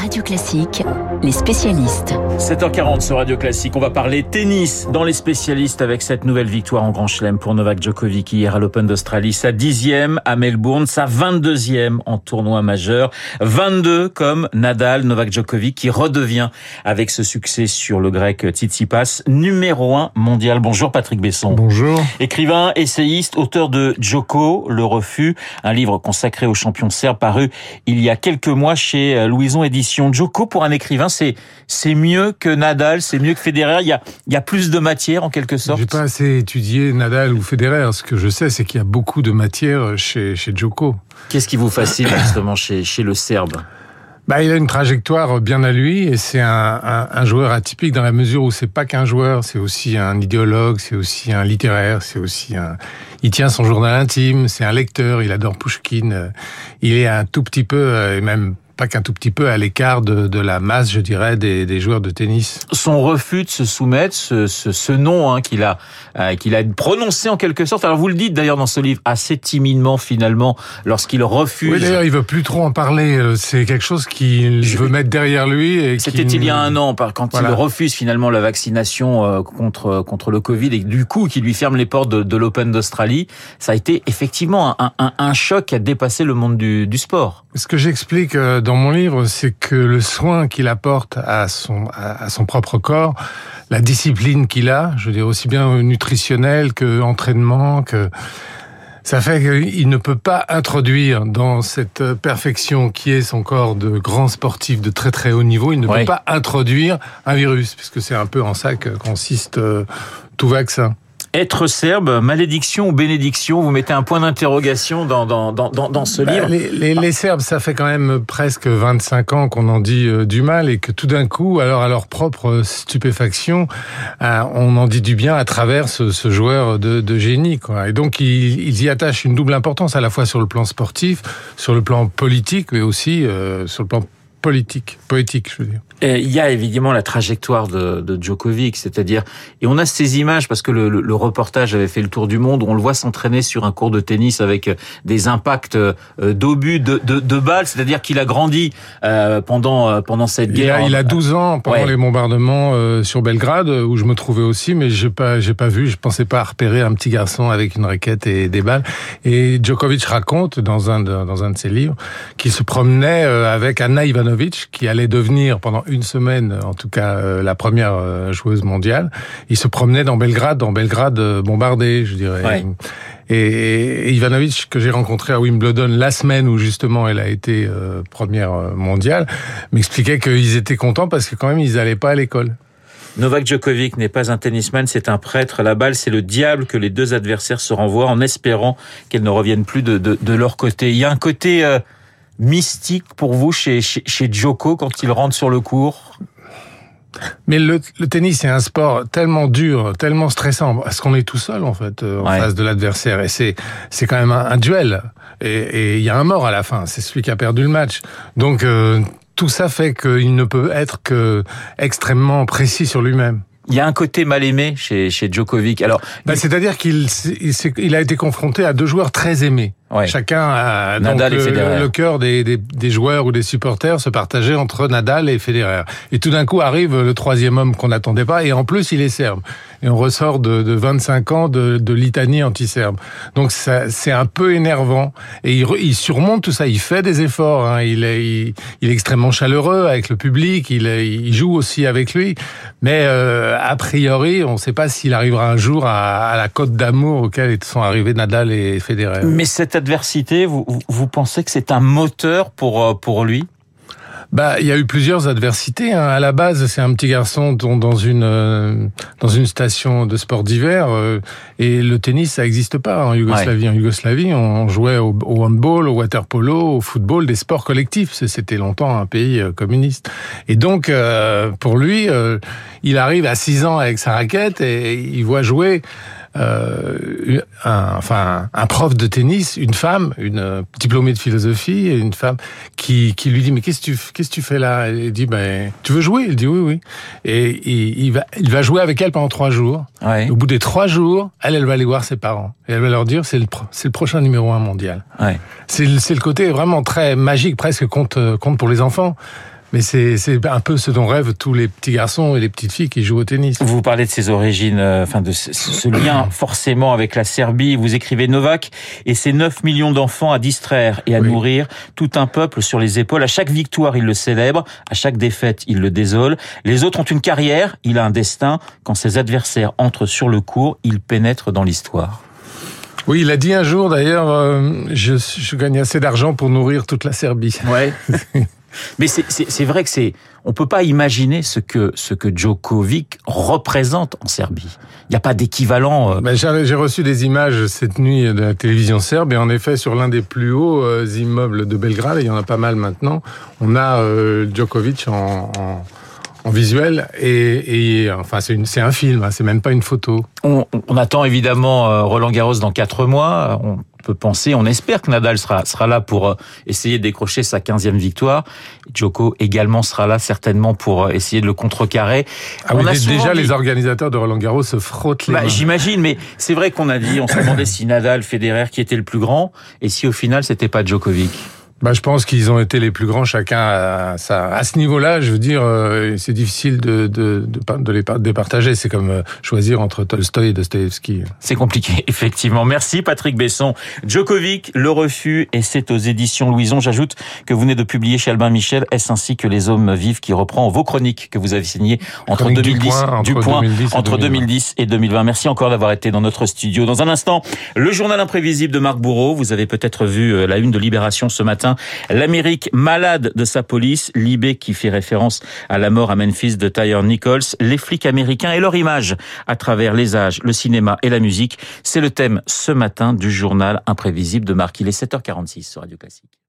Radio Classique, les spécialistes. 7h40 sur Radio Classique, on va parler tennis dans les spécialistes avec cette nouvelle victoire en Grand Chelem pour Novak Djokovic hier à l'Open d'Australie. Sa dixième à Melbourne, sa 22e en tournoi majeur. 22 comme Nadal, Novak Djokovic qui redevient avec ce succès sur le grec Tsitsipas, numéro 1 mondial. Bonjour Patrick Besson. Bonjour. Écrivain, essayiste, auteur de Djoko, Le Refus, un livre consacré aux champions serbes paru il y a quelques mois chez Louison Édition. Djoko, pour un écrivain, c'est c'est mieux que Nadal, c'est mieux que Federer. Il y a il y a plus de matière en quelque sorte. J'ai pas assez étudié Nadal ou Federer. Ce que je sais, c'est qu'il y a beaucoup de matière chez chez Djoko. Qu'est-ce qui vous fascine justement chez chez le Serbe? Bah, il a une trajectoire bien à lui et c'est un, un, un, joueur atypique dans la mesure où c'est pas qu'un joueur, c'est aussi un idéologue, c'est aussi un littéraire, c'est aussi un. Il tient son journal intime, c'est un lecteur, il adore Pushkin, il est un tout petit peu et même pas qu'un tout petit peu à l'écart de, de, la masse, je dirais, des, des, joueurs de tennis. Son refus de se soumettre, ce, ce, ce nom hein, qu'il a, euh, qu'il a prononcé en quelque sorte. Alors vous le dites d'ailleurs dans ce livre assez timidement finalement lorsqu'il refuse. Oui, d'ailleurs, il veut plus trop en parler. Euh, c'est quelque chose qu'il je... veut mettre derrière lui. C'était il y a un an, quand voilà. il refuse finalement la vaccination euh, contre contre le Covid et du coup qui lui ferme les portes de, de l'Open d'Australie. Ça a été effectivement un, un, un, choc qui a dépassé le monde du, du sport. Ce que j'explique dans mon livre, c'est que le soin qu'il apporte à son, à son propre corps, la discipline qu'il a, je veux dire aussi bien nutritionnelle que entraînement, que ça fait qu'il ne peut pas introduire dans cette perfection qui est son corps de grand sportif de très très haut niveau, il ne oui. peut pas introduire un virus, puisque c'est un peu en ça que consiste tout vaccin. Être serbe, malédiction ou bénédiction Vous mettez un point d'interrogation dans, dans, dans, dans ce bah, livre. Les, les, les, Serbes, ça fait quand même presque 25 ans qu'on en dit euh, du mal et que tout d'un coup, alors à leur propre stupéfaction, euh, on en dit du bien à travers ce, ce joueur de, de, génie. Quoi. Et donc, ils, ils, y attachent une double importance, à la fois sur le plan sportif, sur le plan politique, mais aussi euh, sur le plan politique, poétique, je veux dire. Il y a évidemment la trajectoire de, de Djokovic, c'est-à-dire, et on a ces images parce que le, le, le, reportage avait fait le tour du monde, on le voit s'entraîner sur un cours de tennis avec des impacts d'obus, de, de, de, balles, c'est-à-dire qu'il a grandi euh, pendant pendant cette guerre. Il a, il a 12 ans pendant ouais. les bombardements euh, sur Belgrade, où je me trouvais aussi, mais j'ai pas j'ai pas vu, je pensais pas repérer un petit garçon avec une raquette et des balles. Et Djokovic raconte dans un de, dans un de ses livres qu'il se promenait euh, avec Anna Ivanovic, qui allait devenir pendant une semaine, en tout cas euh, la première euh, joueuse mondiale. Il se promenait dans Belgrade, dans Belgrade euh, bombardé, je dirais. Ouais. Et, et Ivanovic, que j'ai rencontré à Wimbledon la semaine où justement elle a été euh, première mondiale, m'expliquait qu'ils étaient contents parce que quand même ils n'allaient pas à l'école. Novak Djokovic n'est pas un tennisman, c'est un prêtre. La balle, c'est le diable que les deux adversaires se renvoient en espérant qu'elle ne revienne plus de, de, de, leur côté. Il y a un côté euh, mystique pour vous chez, chez, chez Djoko quand il rentre sur le court mais le, le tennis c'est un sport tellement dur, tellement stressant, parce qu'on est tout seul en fait euh, en Ouais. face de l'adversaire? Et c'est c'est quand même un, un duel et il y a un mort à la fin, c'est celui qui a perdu le match. Donc euh, tout ça fait qu'il ne peut être que extrêmement précis sur lui-même. Il y a un côté mal aimé chez, chez Djokovic. Alors, Bah, C'est-à-dire qu'il il, il a été confronté à deux joueurs très aimés. Ouais. Chacun a donc, Nadal et le, cœur des, des, des joueurs ou des supporters se partageait entre Nadal et Federer. Et tout d'un coup arrive le troisième homme qu'on n'attendait pas, et en plus il est serbe. Et on ressort de, de 25 ans de, de litanie anti-serbe. Donc ça- c'est un peu énervant. Et il, il surmonte tout ça, il fait des efforts. hein. Il, est, il, il est extrêmement chaleureux avec le public, il, est- il joue aussi avec lui. Mais euh, a priori, on ne sait pas s'il arrivera un jour à, à la cote d'amour auquel sont arrivés Nadal et Federer. mais cette adversité, vous, pensez que c'est un moteur pour, euh, pour lui? Bah, il y a eu plusieurs adversités. hein. À la base, c'est un petit garçon dont- dans une euh, dans une station de sport d'hiver euh, et le tennis, ça n'existe pas en Yougoslavie. En Yougoslavie, on jouait au, au handball, au waterpolo, au football, des sports collectifs. C'était longtemps un pays communiste. Et donc, euh, pour lui, il arrive à 6 ans avec sa raquette et il voit jouer euh, un, enfin, un prof de tennis, une femme, une euh, diplômée de philosophie, et une femme qui, qui lui dit mais qu'est-ce que tu qu'est-ce que tu fais là? Il dit ben tu veux jouer? Il dit oui oui. Et il, il va il va jouer avec elle pendant trois jours. Ouais. Au bout des trois jours, elle elle va aller voir ses parents et elle va leur dire c'est le c'est le prochain numéro un mondial. Ouais. C'est le, c'est le côté vraiment très magique, presque conte, conte pour les enfants. Mais c'est un peu ce dont rêvent tous les petits garçons et les petites filles qui jouent au tennis. Vous parlez de ses origines, euh, enfin de ce, lien forcément avec la Serbie. Vous écrivez Novak et ses 9 millions d'enfants à distraire et à nourrir tout un peuple sur les épaules. À chaque victoire, il le célèbre. À chaque défaite, il le désole. Les autres ont une carrière, il a un destin. Quand ses adversaires entrent sur le cours, il pénètre dans l'histoire. Oui, il a dit un jour d'ailleurs, euh, je, je gagne assez d'argent pour nourrir toute la Serbie. Ouais. Mais c'est vrai que c'est, on peut pas imaginer ce que ce que Djokovic représente en Serbie. Il n'y a pas d'équivalent. Euh... J'ai reçu des images cette nuit de la télévision serbe et en effet sur l'un des plus hauts euh, immeubles de Belgrade, et il y en a pas mal maintenant, on a euh, Djokovic en, en en visuel et, et enfin c'est un film, hein, c'est même pas une photo. On, on attend évidemment euh, Roland Garros dans quatre mois. On peut penser, on espère que Nadal sera sera là pour euh, essayer de décrocher sa 15e victoire. Djoko également sera là certainement pour euh, essayer de le contrecarrer. Ah on a déjà les organisateurs de Roland Garros se frottent les bah, J'imagine, mais c'est vrai qu'on a dit, on se demandait si Nadal, Federer qui était le plus grand et si au final c'était pas Djokovic. Bah, je pense qu'ils ont été les plus grands chacun à, ça. À ce niveau-là, je veux dire, euh, c'est difficile de, de, de, de les départager. C'est comme euh, choisir entre Tolstoy et Dostoevsky. C'est compliqué, effectivement. Merci Patrick Besson. Djokovic, Le Refus, et c'est aux éditions Louison. J'ajoute que vous venez de publier chez Albin Michel, est-ce ainsi que Les Hommes Vivent, qui reprend vos chroniques que vous avez signées entre 2010, du point, entre, 2010, et 2020. Merci encore d'avoir été dans notre studio. Dans un instant, le journal imprévisible de Marc Bourreau. Vous avez peut-être vu euh, la une de Libération ce L'Amérique malade de sa police, Libé qui fait référence à la mort à Memphis de Tyre Nichols, les flics américains et leur image à travers les âges, le cinéma et la musique. C'est le thème ce matin du journal imprévisible de Marc. Il est 7h46 sur Radio Classique.